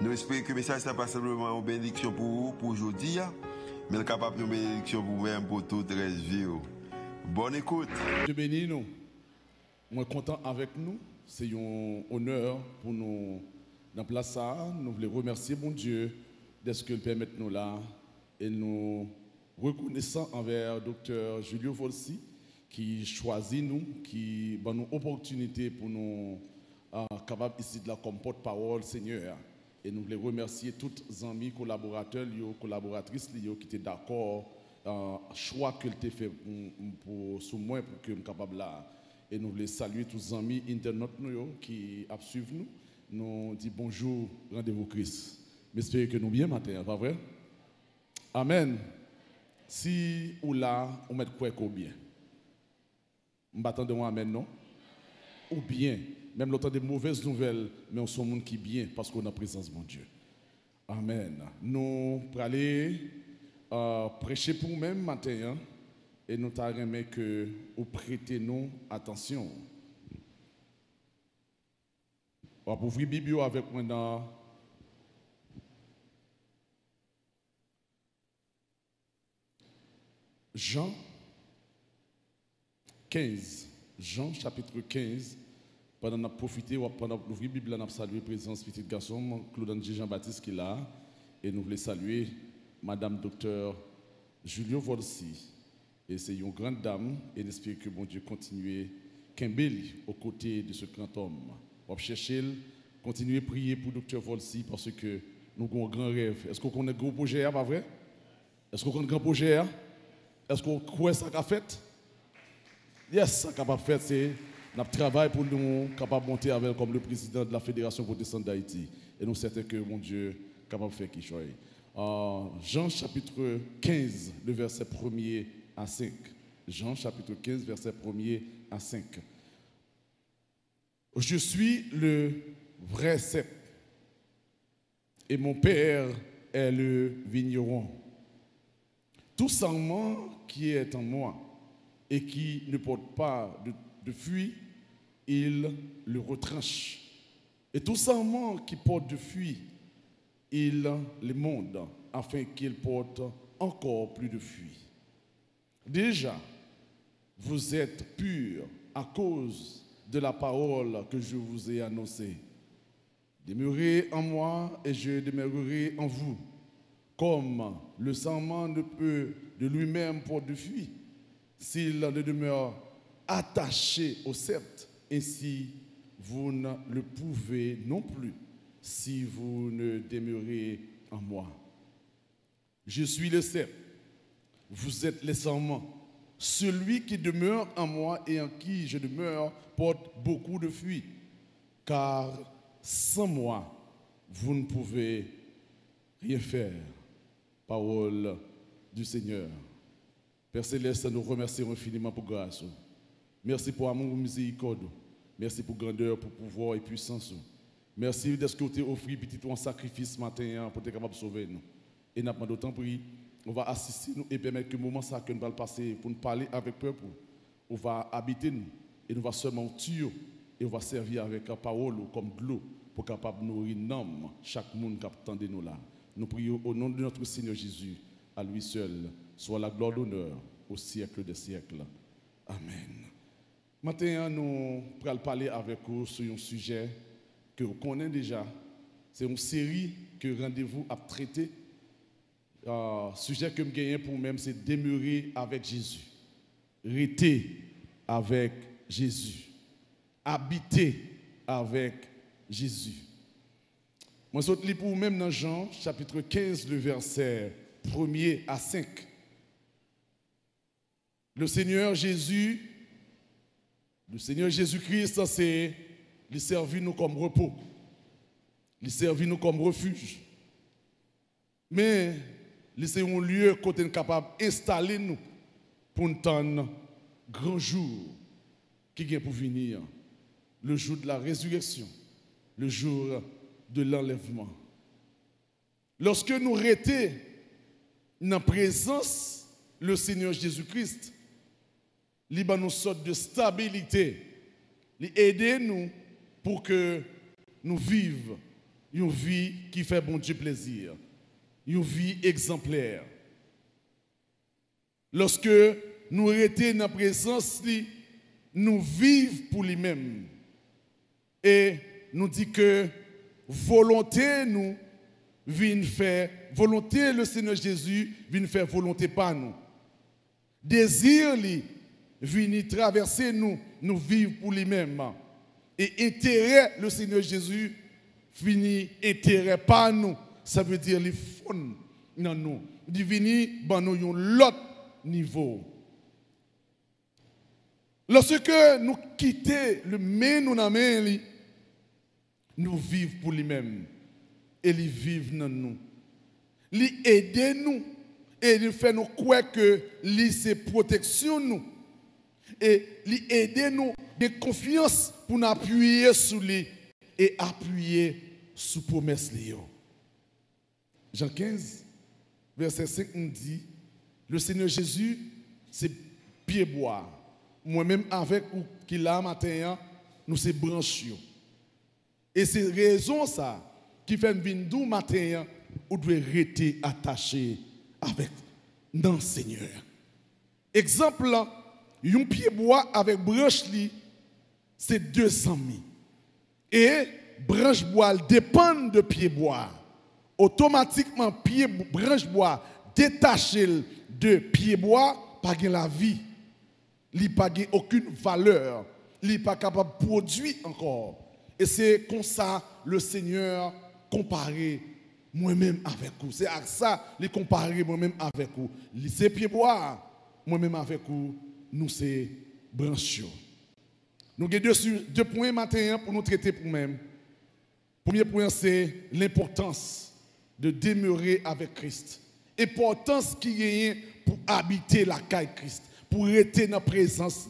Nous espérons que le message n'est pas simplement une bénédiction pour vous, pour aujourd'hui, mais capable de bénédiction pour vous-même, pour toute la vie. Bonne écoute. Dieu bénit nous. Moi, content avec nous. C'est un honneur pour nous dans. Nous voulons remercier mon Dieu de ce qu'il permet nous là. Et nous reconnaissons envers docteur Julio Volsi qui choisit nous, qui donne nous opportunité pour nous uh, capables ici de la comme porte-parole, Seigneur. Et nous voulons remercier tous les amis, collaborateurs, collaboratrices qui étaient d'accord euh, choix que tu fait pour, pour, moi pour que je sois capable là. Et nous voulons saluer tous les amis internautes nous, qui suivent nous. Nous disons bonjour, rendez-vous Christ. J'espère que nous bien matin, pas vrai? Amen. Si ou là, on met quoi bien? On de moi amen, non? Ou bien, même l'autre des mauvaises nouvelles, mais on sommes monde qui bien parce qu'on a présence de mon Dieu. Amen. Nous pour aller euh, prêcher pour nous-mêmes matin hein, et nous t'aimerais que vous prêtez nous attention. On va ouvrir Bible avec moi dans Jean 15. Jean chapitre 15 pendant qu'on a profité, pendant l'ouvrir la Bible, on a salué la présence petit garçon, Claude Jean-Baptiste qui est là. Et nous voulons saluer Madame Docteur Julio Volsi. Et c'est une grande dame. Et j'espère que bon Dieu continue Kimbeli aux côtés de ce grand homme. On va chercher, continuer à prier pour Docteur Volsi parce que nous avons un grand rêve. Est-ce qu'on connaît un grand projet, pas vrai? Est-ce qu'on connaît un grand projet? Est-ce qu'on croit ça qu'a fait? Yes, ça qu'a fait, c'est nous travaillons pour nous capables de monter avec comme le président de la Fédération protestante d'Haïti. Et nous sommes que mon Dieu capable de faire quelque chose. Euh, Jean chapitre 15, le verset 1er à 5. Jean chapitre 15, verset 1er à 5. Je suis le vrai cep et mon père est le vigneron. Tout serment qui est en moi et qui ne porte pas de, de fuite il le retranche. Et tout serment qui porte de fuite, il le monde afin qu'il porte encore plus de fuite. Déjà, vous êtes purs à cause de la parole que je vous ai annoncée. Demeurez en moi et je demeurerai en vous. Comme le serment ne peut de lui-même porter de fuite s'il ne demeure attaché au sceptre ainsi, vous ne le pouvez non plus si vous ne demeurez en moi. Je suis le cep, vous êtes les serments. Celui qui demeure en moi et en qui je demeure porte beaucoup de fruits, car sans moi, vous ne pouvez rien faire. Parole du Seigneur. Père Céleste, nous remercions infiniment pour grâce. Merci pour amour miséricorde. Merci pour grandeur, pour pouvoir et puissance. Merci de ce que tu as offert petit un sacrifice matin hein, pour être capable de sauver nous. Et nous avons d'autant pris, on va assister nous et permettre que le moment ça que nous allons passer pour nous parler avec peuple, on va habiter nous et nous va seulement tuer et on va servir avec la parole comme de l'eau pour capable nourrir l'homme, chaque monde qui attend nous là. Nous prions au nom de notre Seigneur Jésus, à lui seul, soit la gloire d'honneur au siècle des siècles. Amen. Maintenant, nous allons parler avec vous sur un sujet que vous connaissez déjà. C'est une série que rendez-vous a traité. Euh, sujet que je pour moi, c'est demeurer avec Jésus. Rester avec Jésus. Habiter avec Jésus. Moi, je lis pour vous-même dans Jean, chapitre 15, le verset 1er à 5. Le Seigneur Jésus le Seigneur Jésus-Christ, c'est il servir nous comme repos. Il servir nous comme refuge. Mais c'est un lieu côté nous capable d'installer nous pour un grand jour qui vient pour venir, le jour de la résurrection, le jour de l'enlèvement. Lorsque nous restons dans la présence le Seigneur Jésus-Christ, il nous sorte de stabilité, il aide nous pour que nous vivions une vie qui fait bon Dieu plaisir, une vie exemplaire. Lorsque nous restons dans la présence, nous vivons pour lui-même. Et nous dit que volonté nous vient faire, volonté le Seigneur Jésus vient faire volonté pas nous. Désir lui vient traverser nous, nous vivre pour lui-même. Et intérêt le Seigneur Jésus vient intérêt pas nous. Ça veut dire les fonds dans nous. Il vient dans nous l'autre niveau. Lorsque nous quittons le main nous nous vivons pour lui-même. Et il vit dans nous. Il aide nous. Et il fait nous croire que lui c'est protection nous. Et il aide nous de confiance pour nous appuyer sur lui et appuyer sur promesse Jean 15, verset 5 nous dit, le Seigneur Jésus, c'est pied bois. Moi-même avec ou qui l'a matin, nous c'est branches. Et c'est raison ça qui fait d'où matin, ou doit rester attaché avec dans Seigneur. Exemple, un pied bois avec branche li, c'est 200 000. Et branche bois dépend de pied bois. Automatiquement, pied, branche bois détaché de pied bois, pas la vie. Il n'a pas aucune valeur. Il n'est pas capable de produire encore. Et c'est comme ça le Seigneur comparé moi-même avec vous. C'est à ça qu'il comparé moi-même avec vous. C'est pied bois, moi-même avec vous, nous c'est branches. Nous avons deux, deux points maintenant pour nous traiter pour nous-mêmes. Premier point, c'est l'importance de demeurer avec Christ. L'importance qu'il y a pour habiter la caille Christ, pour rester dans la présence.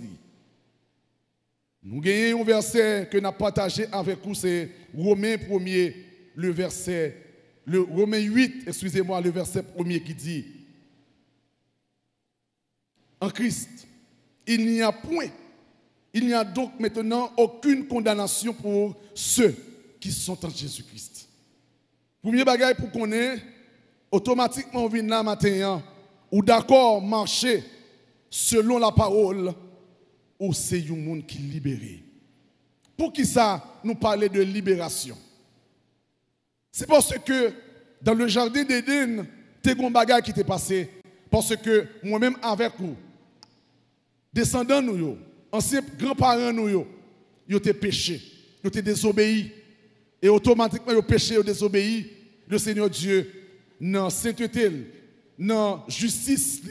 Nous avons un verset que nous avons partagé avec vous, c'est Romains 1 le verset, le Romains 8, excusez-moi, le verset 1 qui dit En Christ, il n'y a point, il n'y a donc maintenant aucune condamnation pour ceux qui sont en Jésus-Christ. Premier bagage pour qu'on ait, automatiquement on vient là matin, ou d'accord marcher selon la parole ou c'est un monde qui est. Pour qui ça nous parler de libération? C'est parce que dans le jardin d'Éden, tu un bagage qui t'est passé. Parce que moi-même avec vous, descendants nous, anciens grands-parents nous, ils ont péché, ils ont désobéi. Et automatiquement, ils ont péché, ils ont désobéi. Le Seigneur Dieu, dans sainteté, dans justice,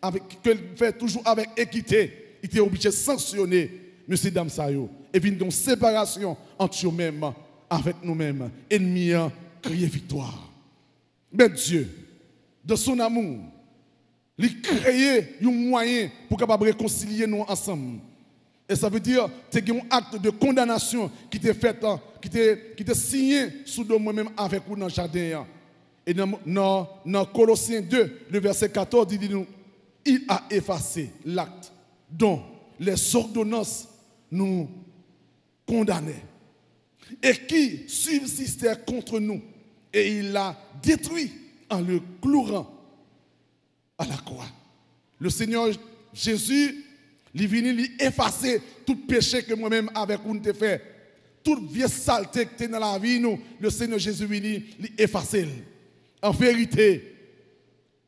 avec, que fait toujours avec équité, il était obligé de sanctionner M. Dame. Et vient donc séparation entre eux-mêmes, avec nous-mêmes. Ennemis, crier victoire. Mais Dieu, de son amour, il a créé un moyen pour capable réconcilier nous ensemble. Et ça veut dire que as un acte de condamnation qui t'est fait, hein, qui t'est signé sous moi-même avec vous dans le jardin. Et dans, dans, Colossiens 2, le verset 14, il dit nous, il a effacé l'acte dont les ordonnances nous condamnaient et qui subsistait contre nous. Et il l'a détruit en le clouant à la croix. Le Seigneur Jésus, il est venu effacer tout péché que moi-même avec vous fait. Toute vieille saleté qui était dans la vie, nous, le Seigneur Jésus est venu effacer. En vérité,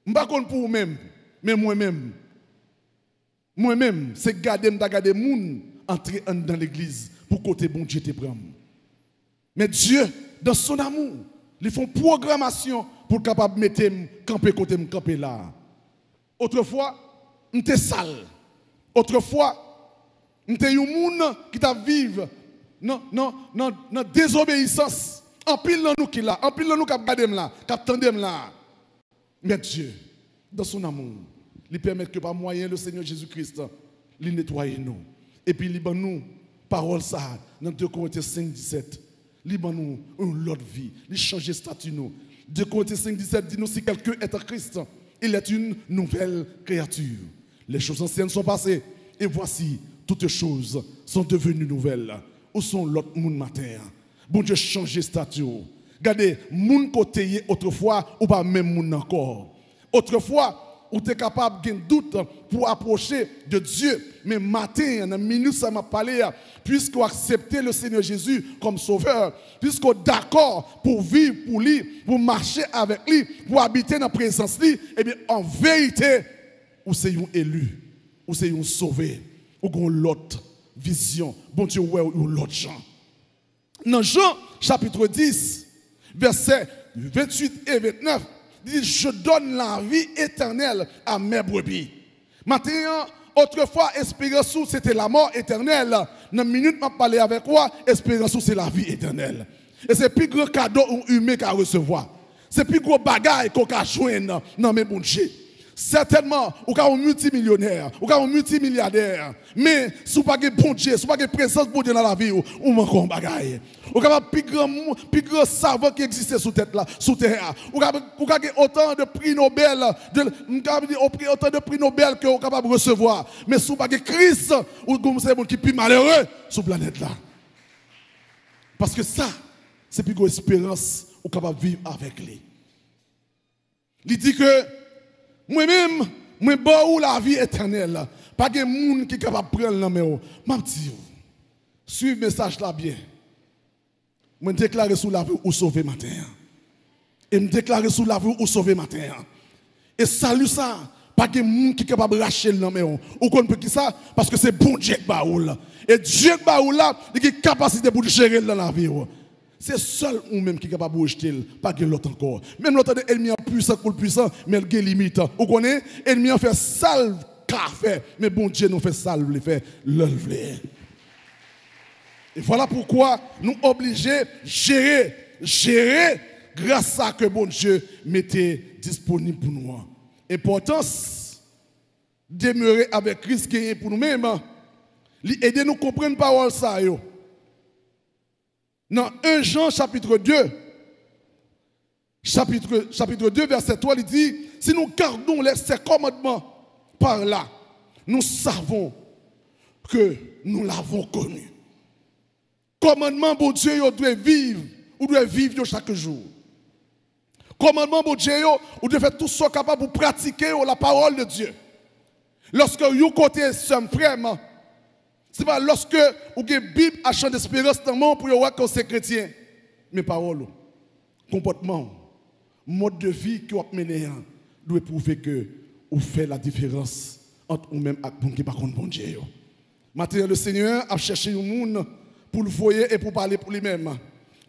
je ne pas pour vous-même, mais moi-même, moi-même, c'est garder, me garder moun entrer dans l'église pour côté bon Dieu te prendre. Mais Dieu, dans son amour, ils font programmation pour capable mettre camper côté camper là. Autrefois, j'étais sale. Autrefois, j'étais un monde qui t'a vivre non non non non désobéissance. En pile nous qui là, en pile nous qui là, qui. Mais Dieu, dans son amour, il permet que par moyen le Seigneur Jésus-Christ, il nettoie nous. Et puis il nous, parole ça, dans 2 Corinthiens 5, 17, il nous une autre vie, il change statut nous. 2 Corinthiens 5, 17 dit nous si quelqu'un est en Christ, il est une nouvelle créature. Les choses anciennes sont passées et voici, toutes choses sont devenues nouvelles. Où sont l'autre monde matin? Bon Dieu, changer statut. Regardez, moun côté autrefois ou pas même moun encore. Autrefois, ou êtes capable de doute pour approcher de Dieu. Mais matin, en minute, ça m'a parlé, puisque vous acceptez le Seigneur Jésus comme sauveur, puisque d'accord pour vivre pour lui, pour marcher avec lui, pour habiter dans la présence de lui, eh bien, en vérité, vous êtes un élu, vous êtes un sauvé, ou avez l'autre vision. Bon Dieu, ou l'autre gens. Dans Jean chapitre 10, versets 28 et 29, je donne la vie éternelle à mes brebis. Maintenant, autrefois, espérance, c'était la mort éternelle. Dans une minute, je parler avec toi, espérance, c'est la vie éternelle. Et c'est le plus grand cadeau humain qu'à recevoir. C'est le plus gros bagage qu'on a joindre dans mes bons Certainement, ou un multimillionnaire, ou un multimilliardaire. Mais si vous pas bon Dieu, si vous pas présence de Dieu dans la vie, ou manque un bagage. Ou un plus grand, savant qui existe sous tête là, sous terre. Ou avez autant de prix Nobel, de, autant de prix Nobel que vous capable de recevoir. Mais si vous pas Christ, ou c'est qui plus malheureux sur la planète là. Parce que ça, c'est plus grande espérance ou capable de vivre avec lui. Il dit que moi-même, moi, bon la vie éternelle. Pas de monde qui est capable de prendre la main. Je dis, suivez le message là bien. Je déclare sous la vie ou sauver matin. Et je déclare sous la vie ou sauver matin. Et salut ça. Pas de monde qui est capable de racher le main. Ou qu'on peut qui ça? Parce que c'est bon Dieu qui Et Dieu qui là, il a capacité pour gérer dans la vie. C'est seul ou même qui est capable de rejeter, pas que l'autre encore. Même l'autre ennemi est puissant pour le puissant, mais il a limite. Vous connaissez? L'ennemi a fait salve café, mais bon Dieu nous fait salve, il fait l'œuvre. Et voilà pourquoi nous obligés gérer, gérer grâce à que bon Dieu mettait disponible pour nous. Importance demeurer avec Christ qui est pour nous-mêmes, aider nous comprendre parole ça. Yo. Dans 1 Jean chapitre 2, chapitre, chapitre 2, verset 3, il dit, si nous gardons les, ces commandements par là, nous savons que nous l'avons connu. Commandement, bon Dieu, vous devez vivre, vous devez vivre chaque jour. Commandement, bon Dieu, vous devez faire tout ce capable pour pratiquer la parole de Dieu. Lorsque vous côté sommes frère, c'est pas lorsque vous avez une Bible à champ d'espérance dans le monde pour voir que c'est chrétien. Mais paroles, comportement, mode de vie que vous menez hein, doit prouver que vous faites la différence entre vous-même et vous qui par contre bon Dieu. Maintenant, le Seigneur a cherché un monde pour le voyer et pour parler pour lui-même.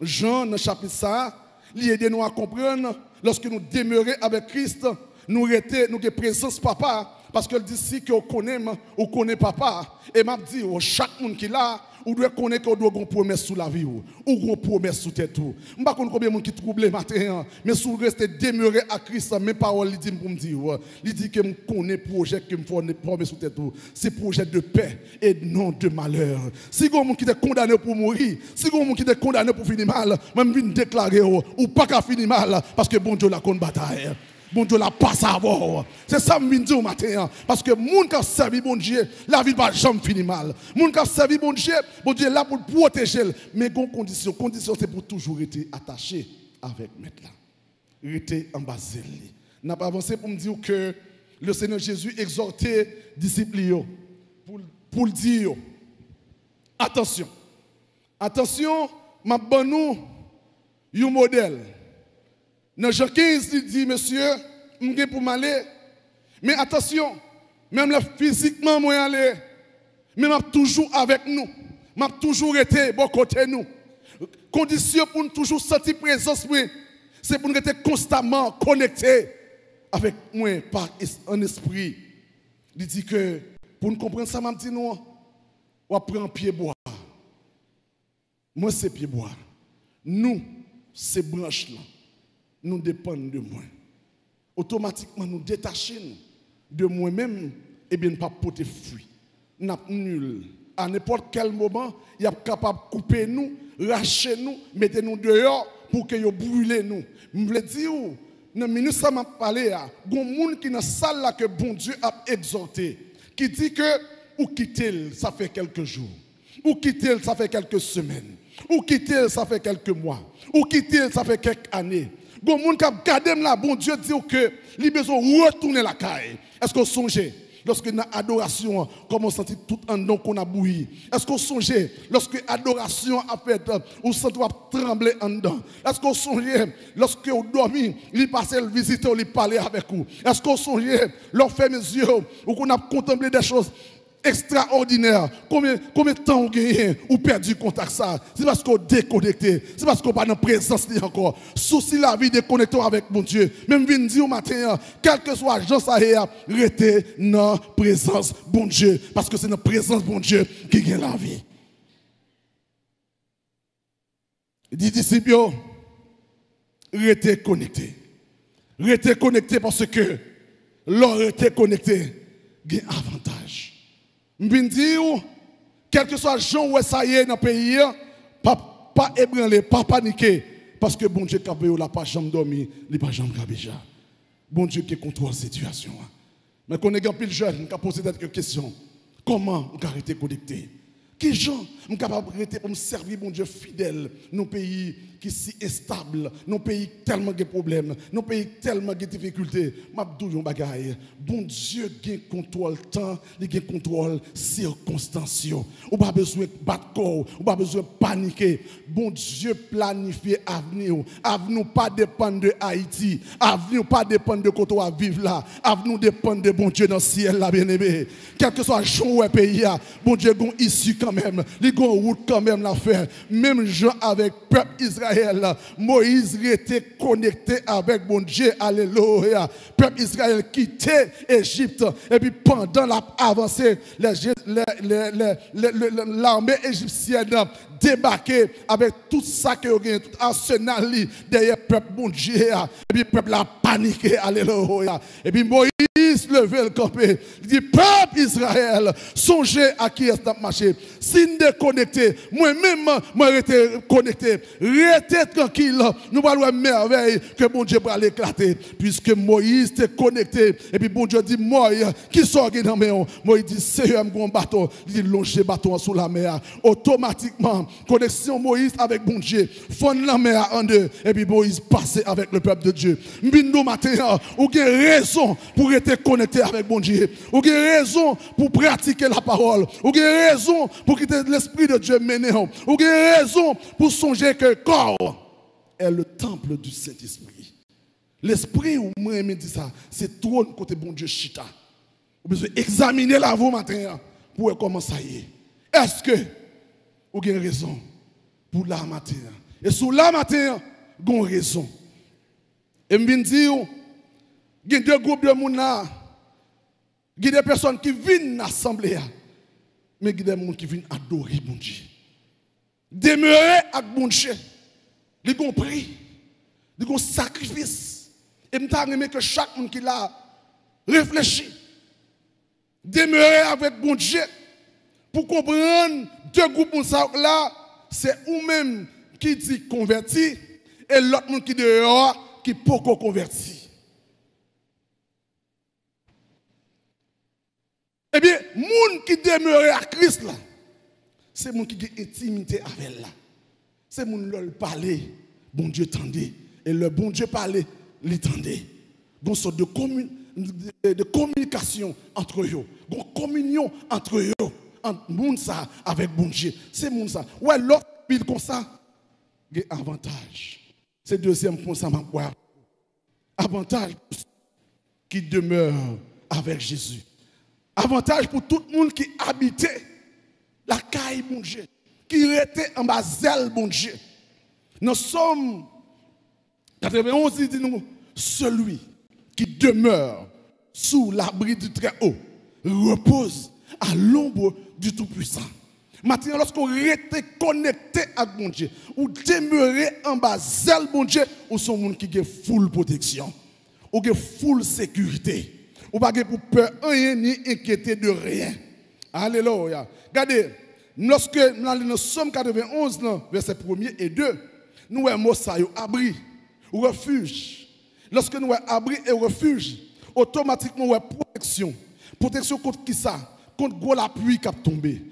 Jean, dans le chapitre ça, il aide nous à comprendre, lorsque nous demeurons avec Christ, nous sommes nous présence papa, parce que dit si vous connaissez, vous connaissez papa. Et m'a dit, oh, chaque monde qui là, vous devez connaître vous devez une promesse sous la vie, ou une promesse sous tête. Je ne sais pas combien de monde qui trouble matin, hein. mais si vous restez demeuré à Christ, mes paroles, il dit pour me dire, il dit que je connais projet que me fait promesse sous tête. C'est projet de paix et non de malheur. Si vous qui est condamné pour mourir, si vous qui est condamné pour finir mal, même viens déclarer, ou pas qu'à finir mal, parce que bon Dieu la contre bataille bon Dieu la pas savoir. C'est ça que je dis au matin. Hein. Parce que moun qui a servi bon Dieu, la vie va jamais finir mal. Moun qui a servi bon Dieu, bon Dieu est là pour protéger. Mais une condition, condition c'est pour toujours être attaché avec maître là. Rester en bas N'a pas avancé pour me dire que le Seigneur Jésus exhortait disciples pour, pour dire attention. Attention, ma bonne nous un modèle. Dans Jean 15, il dit, monsieur, je suis pour m'aller. Mais attention, même là, physiquement, moi, aller. Mais je toujours avec nous. Je toujours été bon côté nous. Condition pour nous toujours sentir présence, c'est pour nous être constamment connectés avec moi par un esprit. Il dit que pour nous comprendre ça, je dit nous, on prend pied bois. Moi, c'est pied bois. Nous, c'est branche nous dépendons de moi. automatiquement nous détacher de moi-même et bien pas porter fruit. N'a nul. À n'importe quel moment, il est capable de couper nous, lâcher nous, mettre nous dehors pour que vous brûlez nous. Je veux dire, dans le ministre m'a parlé, il y a des gens qui dans la salle que bon Dieu a exhorté, qui dit que ou quitter ça fait quelques jours, ou quitter ça fait quelques semaines, ou quitter ça fait quelques mois, ou quitter ça fait quelques années. Bon monde qui a gardé là, bon Dieu dit que il besoin retourner la caille. Est-ce que vous songez lorsque dans l'adoration, comment on sentit tout un nom qu'on a bouilli Est-ce qu'on songeait lorsque l'adoration a fait, ou sentez trembler en dedans? Est-ce qu'on songeait lorsque vous dormi, il passait le visiter, il parlait avec vous? Est-ce qu'on songeait lorsque fait mes yeux, ou qu'on a contemplé des choses extraordinaire. Combien, combien de temps vous gagnez ou perdu contact ça? C'est parce qu'on déconnecté. C'est parce qu'on pas dans présence encore. Souci la vie déconnecté avec mon Dieu. Même vient dire au matin, quel que soit Jean Sahia, restez dans présence bon Dieu. Parce que c'est dans présence bon Dieu qui gagne la vie. Dit disciples, restez connectés. Restez connectés parce que l'on restez connecté, gagne avantage. Je dire, quel que soit le gens où ça dans le pays, pas, pas ébranler, pas paniquer. Parce que bon Dieu qui n'a pas jamais dormi, il pas jamais déjà. Bon Dieu qui contrôle la situation. Mais quand on est peu jeune, on a posé quelques questions. Comment on a arrêté connecté? Qui gens sont capables de me servir mon Dieu fidèle nos pays qui si instable, nos pays tellement de problèmes, nos pays tellement de difficultés. M'abdou yon bagay. Bon Dieu gen contrôle temps, il gen contrôle circonstances. Ou pas besoin de battre corps, ou pas besoin de paniquer. Bon Dieu planifie avenir. Avenir pas dépendre de Haïti, avenir pas dépendre de côté à vivre là. Avenir dépend de bon Dieu dans le ciel là bien-aimé. Quel que soit le pays bon Dieu gon issu quand même. Il gon route quand même la faire. Même Jean avec peuple Israël Moïse était connecté avec mon Dieu. Alléluia. Peuple Israël quittait Égypte. Et puis pendant l'avancée, l'armée égyptienne débarqué avec tout ça que avez, tout arsenal derrière peuple mon Dieu. Et puis peuple a paniqué. Alléluia. Et puis Moïse levé le campé. Il dit, peuple Israël, songez à qui est marché. Si nous déconnecté, moi-même, moi été connecté. Restez tranquille. Nous allons merveille que mon Dieu va l'éclater. Puisque Moïse était connecté. Et puis bon Dieu dit, moi, qui sort dans main? Moïse dit, Seigneur, un bateau. Il dit, longer bateau sous la mer. Automatiquement, connexion Moïse avec bon Dieu. Fond la mer en deux. Et puis Moïse passait avec le peuple de Dieu. Mbino matin, ou avez raison pour être connecté avec bon Dieu. Ou raison pour pratiquer la parole. Ou avez raison pour quitter l'Esprit de Dieu mener. Ou avez raison pour songer que le corps est le temple du Saint-Esprit. L'Esprit, ou moi, me dit ça, c'est trop côté bon Dieu chita. Vous besoin examiner la vous matin pour voir comment ça y est. Est-ce que vous avez raison pour la matin? Et sous la matin, vous avez raison. Et je dis, il y a deux groupes de monde. Il y a des personnes qui viennent à l'assemblée. Mais il y a des gens qui viennent adorer mon Dieu. Demeurer avec mon Dieu. Ils ont pris. Ils ont sacrifice. Et je aimé que chaque monde qui l'a réfléchi. Demeurer avec mon Dieu. Pour comprendre deux groupes là, c'est ou-même qui dit converti et l'autre monde qui dehors qui peut converti. Eh bien, monde qui demeure à Christ là, c'est monde qui a intimité avec là. C'est monde qui parler, bon Dieu tendait. Et le bon Dieu parlait, il tendait. Donc, sorte de, de, communication entre eux. Une communion entre eux. Entre monde ça avec bon Dieu. C'est monde ça. Ouais, l'autre pile comme ça, il y a avantage. C'est deuxième point, ça m'a Avantage qui demeure avec Jésus. Avantage pour tout le monde qui habitait la caille, bon Dieu, qui était en bas zèle, bon Dieu. Nous sommes, 91 dit nous, celui qui demeure sous l'abri du Très-Haut repose à l'ombre du Tout-Puissant. Maintenant, lorsqu'on est connecté à bon Dieu, ou demeurer en bas zèle, bon Dieu, ou sont monde qui a full protection ou avez full sécurité. Ou pas pour peur rien ni inquiéter de rien. Alléluia. Regardez, lorsque nous allons dans Somme 91, verset 1 et 2, nous avons ça, abri, refuge. Lorsque nous avons abri et refuge, automatiquement nous avons protection. Protection contre qui ça? Contre gros la pluie qui a tombé.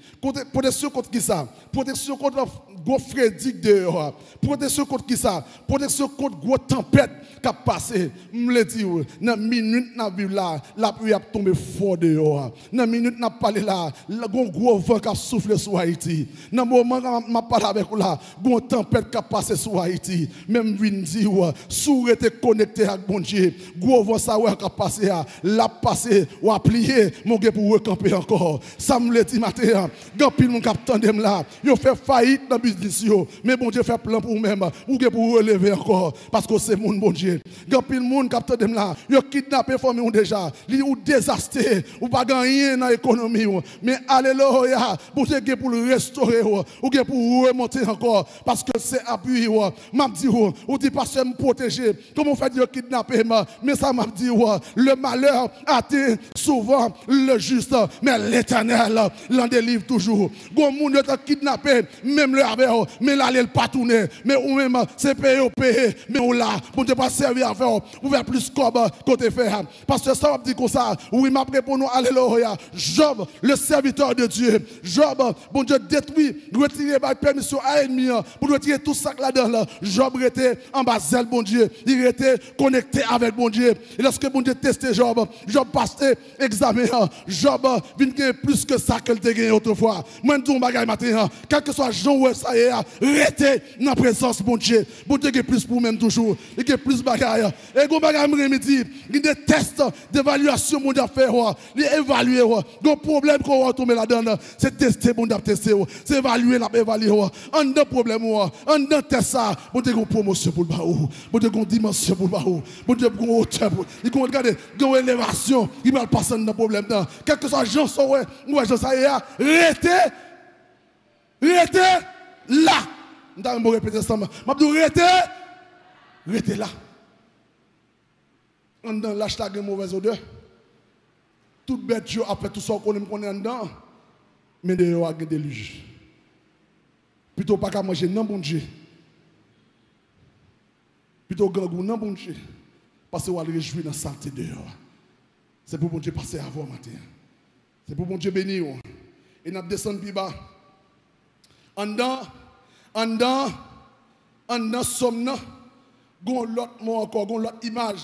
Protection contre qui ça? Protection contre gros frédic dehors. Protection contre qui ça? Protection contre gros tempête qui a passé. Je le dis, dans minute n'a là, la pluie a tombé fort dehors. Dans minute n'a parlé là, le gros vent qui a soufflé sur Haïti. Dans moment m'a parlé avec vous là, gros tempête qui a passé sur Haïti. Même vin dit sous été connecté avec bon Dieu. Gros vent ça qui a passé l'a passé ou a plié mon gars pour recamper encore. Ça me le matin, grand pile mon cap tandem là, yo fait faillite dans business yo, mais bon Dieu fait plan pour même ou pour relever encore parce que c'est mon bon Dieu a de monde qui a là. Ont kidnappé famille déjà. Ils ont désastré. Ou pas gagné dans l'économie. Mais alléluia. Pour Dieu pour le restaurer. Ou pour remonter encore. Parce que c'est appuyé. M'a dit, ou dit parce que me protéger. Comment fait dire kidnapper Mais ça m'a dit, le malheur atteint souvent le juste. Mais l'éternel l'en délivre toujours. Bon monde est kidnappé. Même le avec. Mais là, il pas tourner. Mais ou même, c'est payé ou payé. Mais on l'a. Bon Dieu pas servir à faire, faire plus comme côté faire. Parce que ça, dit comme ça, oui, m'a pour nous, alléluia. Job, le serviteur de Dieu. Job, bon Dieu détruit, retirer la permission à ennemi, pour retirer tout ça là-dedans. Job était en bas bon Dieu. Il était connecté avec bon Dieu. Et lorsque bon Dieu testait Job, Job passait examen. Job vient plus que ça qu'elle t'a gagné autrefois. Moi, je dis un matin, quel que soit Jean ou ça est, restez dans la présence, bon Dieu. Bon Dieu, plus pour même toujours. Il y plus bagaille. Et go bagaille me dit, il des tests d'évaluation mon faire, il évaluer, le problème qu'on va tomber là-dedans, c'est tester mon tester, c'est évaluer la évaluer. Un de problème un de test ça, te une promotion pour le pour te une dimension pour le baou, pour te une hauteur, il va regarder, une élévation, il va passer dans problème là. Quel que soit Jean Sowe, ou Jean Saïa, restez, restez là. Je vais répéter ça. Je vais restez là en dedans, l'hashtag mauvaise odeur. Tout bête, après tout ça qu'on connaît en dedans, mais de a un déluge. Plutôt pas qu'à manger non bon Dieu. Plutôt gangou non bon Dieu. Parce qu'on va réjouir dans la santé dehors. C'est pour bon Dieu passer vous matin. C'est pour bon Dieu bénir. Et nous descendons plus bas. En dedans, en dedans, en dedans, sommes nous, l'autre mot encore, l'autre image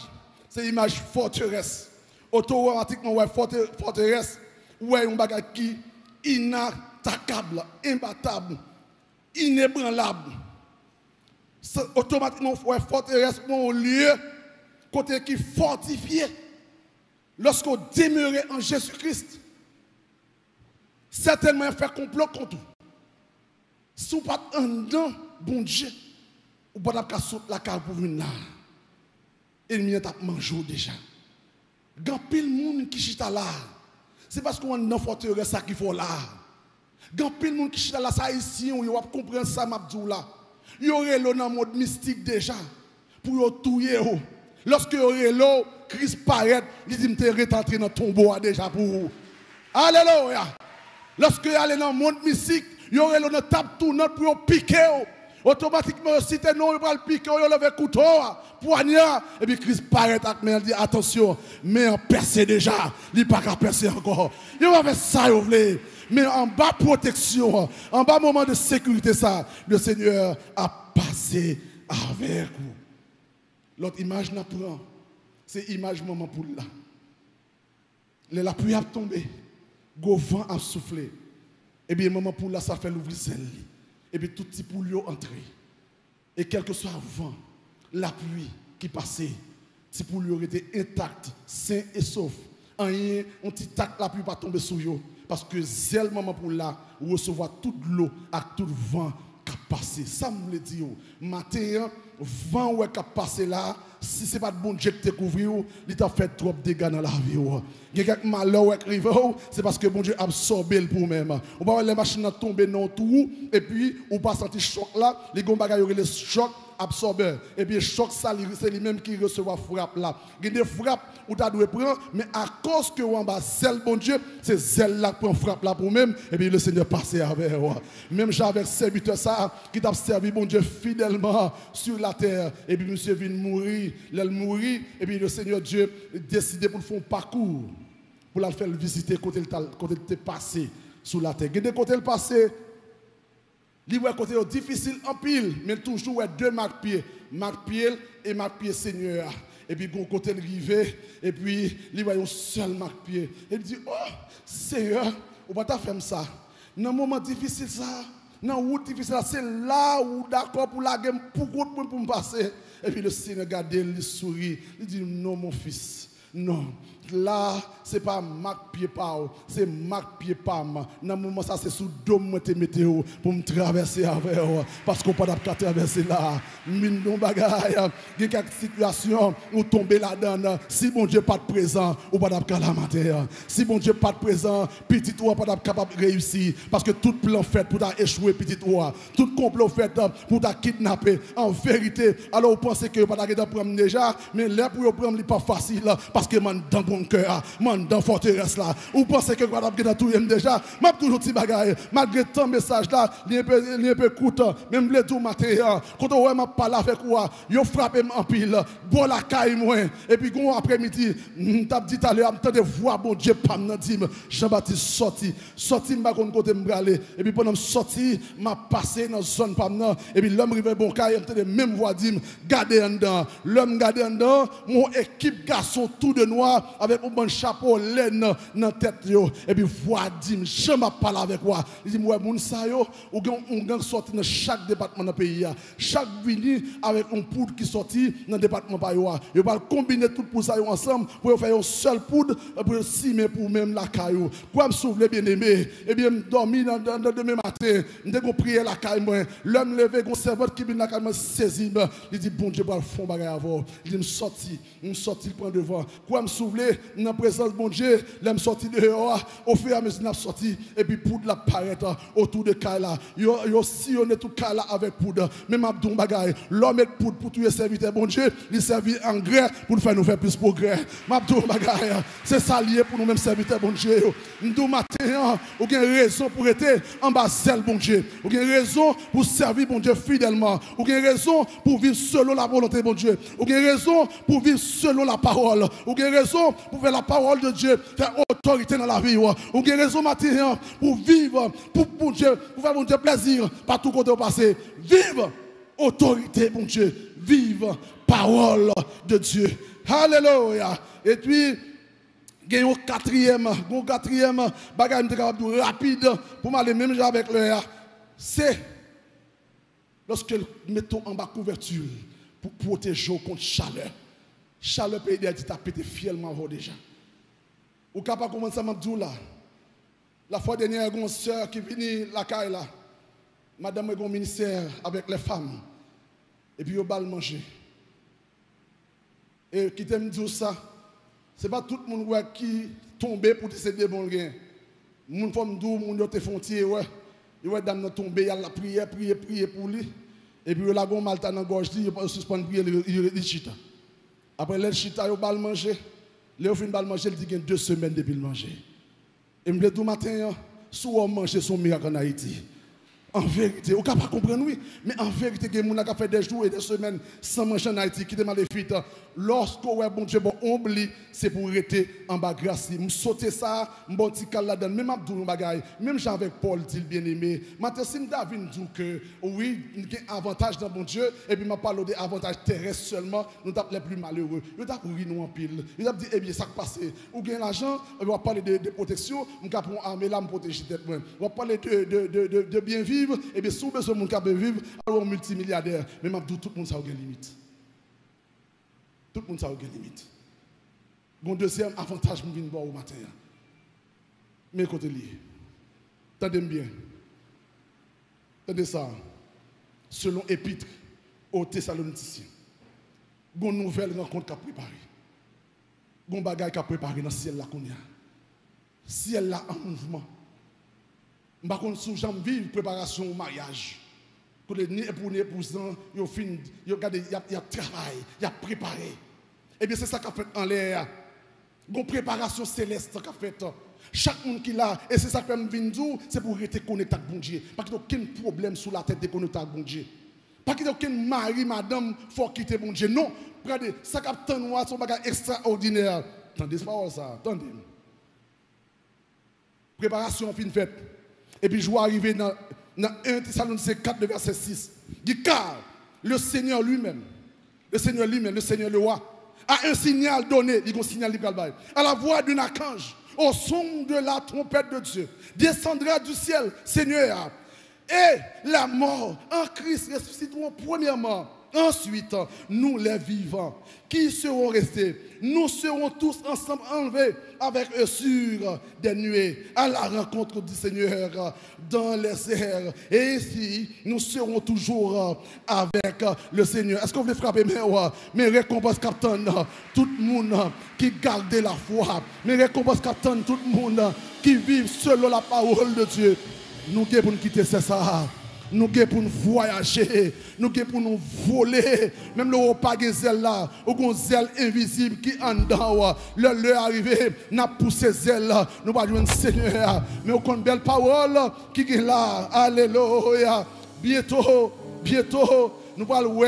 c'est l'image forteresse. Automatiquement, ouais, forteresse, ouais, un bagage qui inattaquable, imbattable, inébranlable. Automatiquement, ouais, forteresse, un lieu, côté qui fortifié. Lorsqu'on demeurait en Jésus-Christ, certainement faire complot contre vous. Si vous pas un don, bon Dieu, vous pouvez pas la carte pour venir là ennemi a mangé déjà. Grand pile monde qui chita là. C'est parce qu'on est dans forteresse ça qu'il faut là. Grand pile monde qui chita là ça ici on va comprendre ça m'a dit là. Y aurait l'eau dans mode mystique déjà pour yo touyer Lorsque y aurait l'eau Christ paraît, il dit me rentré dans ton tombeau déjà pour vous. Alléluia. Lorsque y allez dans le monde mystique, aurait l'eau dans table tournante pour piquer Automatiquement, si tu non, va le piquer, il le couteau, poignard. Et puis Christ paraît avec dit attention, mais en percé déjà, il n'est pas qu'à percer encore. Il va faire ça, vous voulez. Mais en bas protection, en bas moment de sécurité, ça, le Seigneur a passé avec vous. L'autre image n'a pas. C'est image moment pour là. La pluie a tombé, le vent a soufflé. Et bien, moment pour là, ça fait l'ouvrir et puis tout petit poulio entrer. Et quel que soit vent, la pluie qui passait, petit poulio était intact, sain et sauf. Rien, on petit tac, la pluie pas tomber sur eux. Parce que c'est le moment pour là, recevoir toute l'eau avec tout le vent qui. Ça me le dit. Matin, vent qui a passé là, si ce n'est pas de bon Dieu qui t'a couvert, il t'a fait trop de dégâts dans la vie. Il y a quelques malheurs qui arrivent, c'est parce que bon Dieu a absorbé le pour même. On va voir les machines tomber dans tout, et puis on va sentir choc là, les gars, le choc absorbeur. Et puis choc ça, c'est lui-même qui recevra frappe là. Il y a des frappes où tu dois prendre, mais à cause que on bas zèle bon Dieu, c'est zèle là qui prend frappe là pour même, et puis le Seigneur passe avec moi. Même j'avais serviteur ça, qui t'a servi bon Dieu fidèlement sur la terre, et puis monsieur vient mourir, et puis le Seigneur Dieu décidé pour faire un parcours, pour la faire visiter côté était passé sous la terre. Il y a des côtés le passé, Libre côté difficile en pile, mais toujours deux marques pieds, marque pied et marque pied Seigneur. Et puis gon côté rivé et puis il voit un seul marque pied. Et il dit "Oh, Seigneur, on va faire ça? Dans un moment difficile ça, dans route difficile c'est là où d'accord pour la game pour pour me passer. Et puis le Seigneur regarde, il sourit, il dit "Non mon fils, non, là, ce n'est pas Mac pied c'est Mac pied pam. Dans le moment, ça, c'est sous dôme météo pour me traverser avec Parce qu'on ne peut pas traverser là. Mine non bagaille. Il y a quelques situations où tomber là-dedans. Si mon Dieu pas de présent, ou pas de calamité. Si mon Dieu pas de présent, petit toi pas capable de réussir. Parce que tout plan fait pour échouer, petit toi. Tout complot fait pour kidnapper. En vérité, alors vous pensez que vous pas prendre déjà, mais là pour prendre, n'est pas facile. Parce que dans mon cœur, man dans forteresse là. Ou pensez que a bien tout déjà? M'a toujours petit bagaille. Malgré tant message là, il un peu même le tout matin. Quand on m'a parlé avec quoi, yo frappé en pile, bois la caille moi et puis après-midi, t'a dit à l'heure, de voir bon Dieu pas me dit Jean-Baptiste sorti, sorti m'a kon côté et puis pendant sorti, m'a passé dans zone pas et puis l'homme rivé bon caille, de même voix garder en dedans. L'homme garder en dedans, mon équipe garçon tout de noir avec un bon chapeau laine dans la tête et puis dit je m'a parlé avec moi. Il dit moi moun sa yo ou gang sorti dans chaque département dans pays chaque vini avec un poudre qui sorti dans le département pa yo yo va combiner tout pour ça ensemble pour faire une seule poudre pour simer pour même la caillou quoi me souffler bien aimé eh bien dormi dans demain matin qu'on prier la caille moi. L'homme levé gon servante qui vient la caille saisi il dit bon Dieu pour fond bagay avant il dit me sorti me sorti prend devant. Quoi me dans la présence de mon Dieu, l'aime sorti dehors, au fur et à mesure sorti, et puis poudre la paraître autour de Kaila. Yo, sillonné tout Kaila avec poudre. Même Abdou Bagay, l'homme est poudre pour tous les serviteurs, bon Dieu, il servit en grès pour faire nous faire plus progrès. Mabdou Bagay, c'est ça lié pour nous-mêmes serviteurs, bon Dieu. Nous matin, ou bien raison pour être en bas bon Dieu. Ou bien raison pour servir, bon Dieu, fidèlement. Ou bien raison pour vivre selon la volonté, bon Dieu. Ou bien raison pour vivre selon la parole. Ou bien raison pour faire la parole de Dieu, faire autorité dans la vie. Ou avez raison matérielle pour vivre, pour, pour Dieu, pour faire mon Dieu plaisir, partout côté au passé. Vive autorité, mon Dieu. Vive parole de Dieu. Alléluia. Et puis, il y a un quatrième, un quatrième bagage rapide pour m'aller même avec le C'est lorsque nous mettons en bas couverture pour protéger contre chaleur. Chaleur pays dit t'as pété fièrement déjà. Ou capable commencer à là. La fois dernière, il y a une soeur qui est venue la caille. Madame est ministère avec les femmes. Et puis, il va manger. Et qui t'aime dire ça, ce pas tout le monde qui tombe pour décider bon gain. Moun moun yo te ouais. Il va dame a prier pour lui. Et puis il a gon malta dans gorge, il. Après le chita, il va manger. Léo fin bal manger, il dit qu'il y a deux semaines depuis le manger. Et me dit tout matin, soit manger son miracle en Haïti. En vérité, vous ne pas comprendre, oui. Mais en vérité, il y a fait des jours et des semaines sans manger en Haïti, qui demandent les ouais, bon Dieu, bon, oublie, c'est pour rester en bas grâce. Je saute ça, je bon petit là-dedans. Même Abdou bagaille, même Jean avec Paul, dit bien aimé. Maintenant, si David dit que oui, il y a un avantage dans bon Dieu, et puis je parle des avantages terrestres seulement, nous sommes les plus malheureux. Il a pour nous en pile. Il a dit, eh bien, ça passe. Ou bien l'argent, on va parler de, protection, on va prendre armée là, protéger tête. On va parler de, de bien vivre et bien, si vous besoin de monde qui vivre, alors multimilliardaire. Mais tout le monde, a une limite. Tout le monde, a une limite. Mon deuxième avantage, je viens voir au matin. Mais écoutez lié. Tendez bien. Tendez ça. Selon Épître aux Thessaloniciens. Une nouvelle rencontre qu'a préparée. Une bagaille qu'a préparé dans le ciel là qu'on a. Ciel là en mouvement. Je ne sais pas si vivre préparation au mariage. que les époux, les épousants, ils ont fini, ils ont travaillé, ils ont préparé. Eh bien, c'est ça qu'a fait en l'air. Une préparation céleste qu'a fait. Chaque monde qui l'a, et c'est ça que je viens c'est pour rester connecté avec bon Dieu. Pas qu'il n'y ait aucun problème sous la tête de connecter avec bon Dieu. Pas qu'il n'y ait aucun mari, madame, faut quitter bon Dieu. Non, regardez, ça capte noir, c'est un bagage extraordinaire. Attendez, c'est pas ça, attendez. Préparation fin faite. Et puis je vais arriver dans, dans 1 Thessaloniciens 4, verset 6. dit car le Seigneur lui-même, le Seigneur lui-même, le Seigneur le roi, a un signal donné, il un signal à la voix d'un archange au son de la trompette de Dieu, descendra du ciel, Seigneur, et la mort en Christ ressusciteront premièrement. Ensuite, nous les vivants qui seront restés, nous serons tous ensemble enlevés avec eux sur des nuées à la rencontre du Seigneur dans les airs. Et ici, nous serons toujours avec le Seigneur. Est-ce vous voulez frapper mes, récompenses qu'attendent tout le monde qui garde la foi, mes récompenses qu'attendent tout le monde qui vit selon la parole de Dieu. Nous devons quitter ça. Nous pour nous voyager, nous pour nous voler. Même le repas de zèle là, ou un zèle invisible qui en dedans. Le l'heure arrivé, nous poussé zèle là. Nous pas jouer Seigneur. Mais on une belle parole qui est là. Alléluia. Bientôt, bientôt, nous allons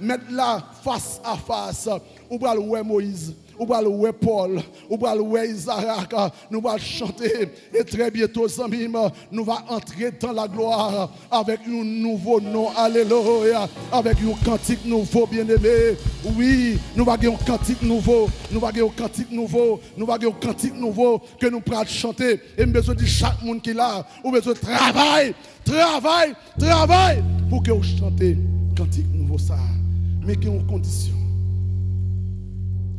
mettre là face à face. Nous allons Moïse. Ou va louer Paul, ou va louer Isaac, nous allons chanter et très bientôt, nous allons entrer dans la gloire avec un nouveau nom, alléluia, avec un cantique nouveau, bien-aimé. Oui, nous allons un cantique nouveau, nous allons un cantique nouveau, nous allons un cantique nouveau que nous pourrons chanter. Et nous besoin de chaque monde qui est là, ou besoin de travail, travail, travail pour que vous chantez. Cantique nouveau ça. Mais qui ont condition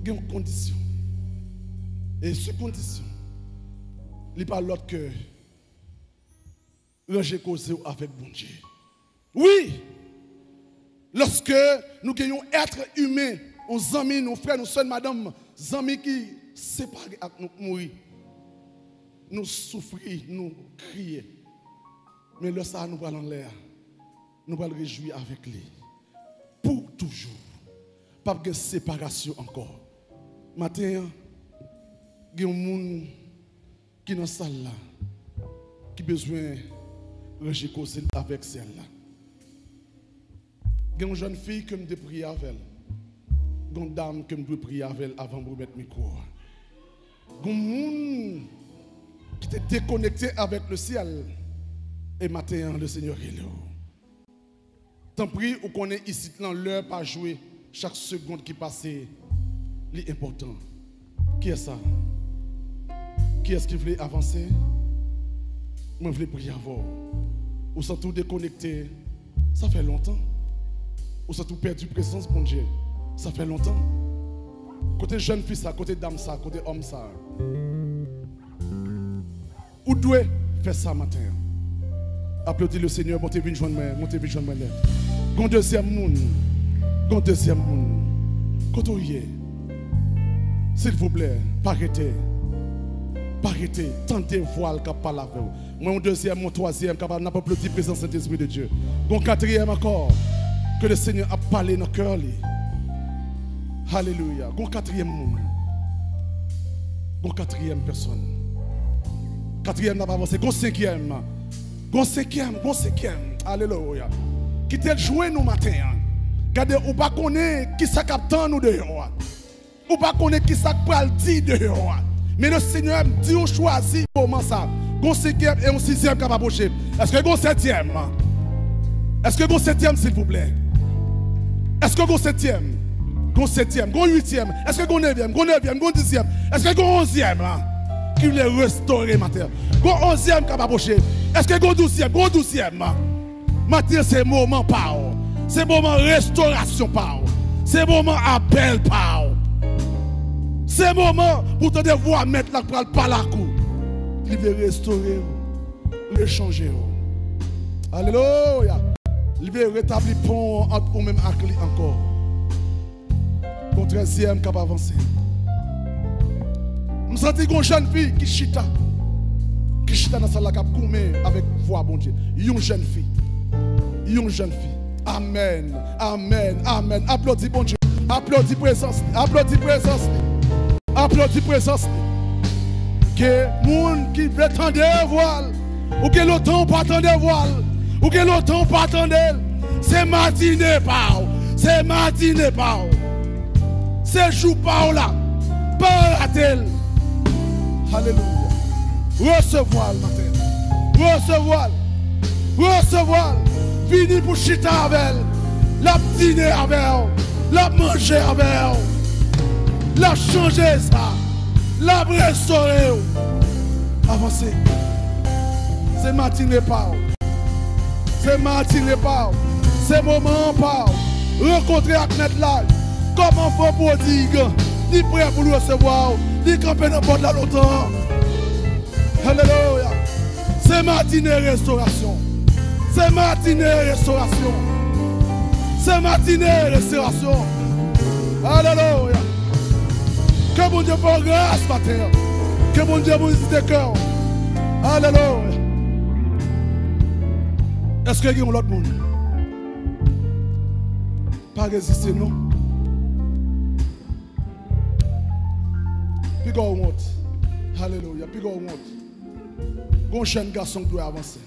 une condition. Et cette condition, il a pas l'autre que j'ai causé avec bon Dieu. Oui, lorsque nous gagnons être humains, nos amis, nos frères, nos soeurs, madame, nos amis qui séparent avec nous mourir, nous souffrir, nous crier. Mais le ça, nous allons l'air. Nous allons réjouir avec lui. Pour toujours. Pas de séparation encore. Matin, il y a un monde qui est dans la salle là, qui a besoin de ranger avec celle-là. Il y a une jeune fille que je prier avec elle. Il y a une dame que je prier avec elle avant de mettre le micro. Il y a un monde qui est déconnecté avec le ciel. Et matin, le Seigneur est là. Tant pis, on connaît ici l'heure pas jouer chaque seconde qui passe important. Qui est ça? Qui est-ce qui voulait avancer? Moi, je voulais prier avant. Ou sont tout déconnecté. Ça fait longtemps. Ou sont tout perdu présence, mon Dieu. Ça fait longtemps. Côté jeune fille, ça, côté dame, ça, côté homme, ça. Ou doit faire ça matin? Applaudis le Seigneur, montez vite joindre moi, montez vite joindre moi. Gon deuxième monde. Gon deuxième monde. Côté s'il vous plaît, arrêtez. Arrêtez. Tentez voile qui parle avec vous. Moi, mon deuxième, mon troisième, qui n'a pas plus de présence Saint-Esprit de Dieu. Mon quatrième encore, que le Seigneur a parlé dans le cœur. Alléluia. Mon quatrième monde. Mon quatrième personne. Quatrième n'a pas avancé. Mon cinquième. Mon cinquième. Mon cinquième. Alléluia. Qui t'a joué nous matin. Regardez, on ne pas connaître qui s'accapte nous dehors. Ou pas connaître qui ça peut dire dehors. Mais le Seigneur dit on choisit comment ça. Gon cinquième et un sixième va approcher. Est-ce que gon septième? Est-ce que gon septième s'il vous plaît? Est-ce que gon septième? Gon septième, gon huitième, est-ce que gon neuvième, gon neuvième, gon dixième, est-ce que gon onzième qui voulait restaurer ma terre? Gon onzième va approcher. Est-ce que gon douzième, gon douzième? Ma terre c'est moment par C'est moment restauration par C'est moment appel par c'est le moment pour te devoir mettre la parole par la cour. Il veut restaurer, veut changer. Alléluia. Il veut rétablir le pont entre vous-même encore. Mon treizième cap avancer. Je sens une jeune fille qui chita. Qui chita dans la salle avec voix bon Dieu. Une jeune fille. une jeune fille. Amen, amen, amen. Applaudis bon Dieu. Applaudis présence. Applaudis présence. Applaudis présence. Que monde qui tendre voile, ou que l'automne pas tendre voile, ou que l'automne pas tendre, c'est matinée par, c'est matinée par, c'est jour par là, pas la telle. Alléluia. Recevoir le matin. Recevoir. Recevoir. Fini pour chiter avec elle. La dîner avec elle. La manger avec elle. La changer ça. La restaurer. Avancez. C'est matinée par. C'est matinée par. C'est moment par. Rencontrer avec là. Comme enfant prodigue? Ni prêt pour le recevoir. Ni camper dans de la longtemps. Alléluia. C'est matinée restauration. C'est matinée restauration. C'est matinée restauration. Alléluia. Que mon Dieu fasse grâce matin. Que mon Dieu vous dise de cœur. Alléluia. Est-ce qu'il y a un autre monde? Pas résister, non? Puis go want. Alléluia. Puis go want. Bon jeune garçon doit avancer.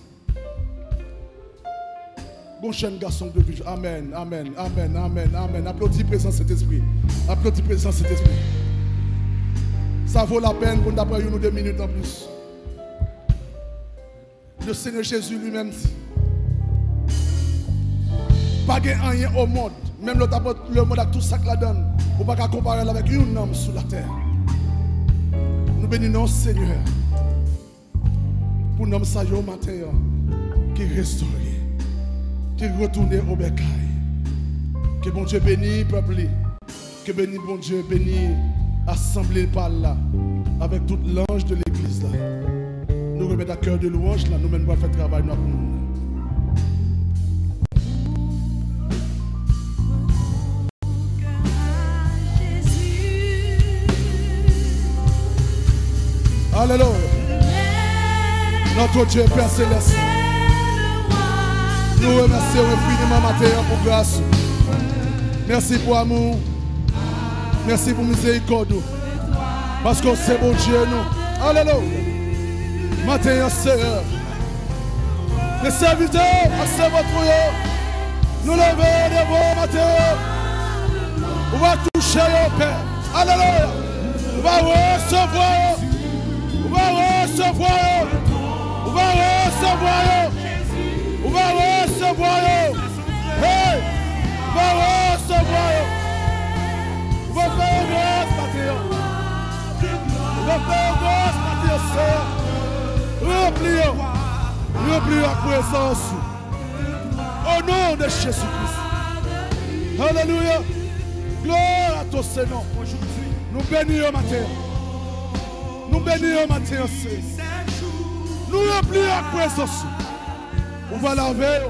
Bon jeune garçon doit vivre. Amen, amen, amen, amen, amen. Applaudis présent cet esprit. Applaudis présent cet esprit. Ça vaut la peine pour nous apprendre une ou deux minutes en plus. Le Seigneur Jésus lui-même dit. Pas rien au monde. Même le, monde a tout ça que la donne. Pour pas comparer avec un homme sur la terre. Nous bénissons Seigneur pour nous ça matin qui restaure, qui retourne au bécail. Que bon Dieu bénisse peuple, que bénisse bon Dieu bénisse assemblée par là avec toute l'ange de l'église. Nous remettons à cœur de louange là, nous faire travail monde. Alléluia. Notre Dieu Père Céleste. Nous remercions infiniment matin pour grâce. Merci pour amour. Merci pour miséricorde. Parce que c'est bon Dieu, nous. Alléluia. Matin, Seigneur. Les serviteurs, à votre Nous levons devant matin. On va toucher au Père. Alléluia. On va recevoir. On va recevoir. On va recevoir. On va! On va recevoir. Mathieu. Mathieu, Seigneur. Remplis. Remplis la présence. Au nom de Jésus-Christ. Alléluia. Gloire à ton Seigneur. Nous bénissons matin. Nous bénissons matin. Nous remplissons la présence. On va laver.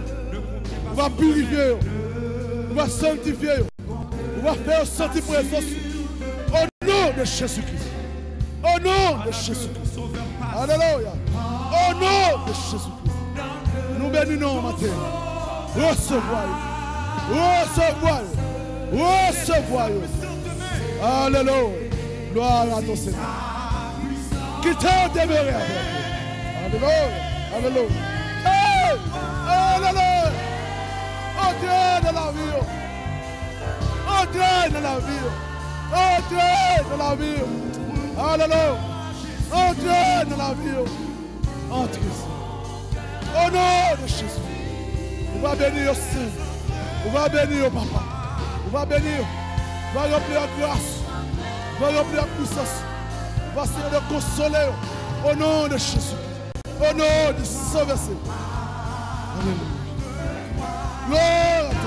On va purifier. On va sanctifier. On va faire sentir présence. Au nom de Jésus-Christ. Au nom de Jésus-Christ. Alléluia. Au nom de Jésus-Christ. Nous bénissons matin. Recevoir. Recevoir. Recevoir. Alléluia. Gloire à ton Seigneur. Qui t'a demeuré Alléluia. Alléluia. Alléluia. Entrez dans la vie. Entrez dans la vie. Entrez dans la vie. Alléluia. Entrez dans la vie. Entrez. Au nom de Jésus. On va bénir au Saint. On va bénir Papa. On va bénir. On va remplir la grâce. On va remplir la puissance. On va essayer de consoler au nom de Jésus. Au nom de Sauveur. Alléluia. Gloire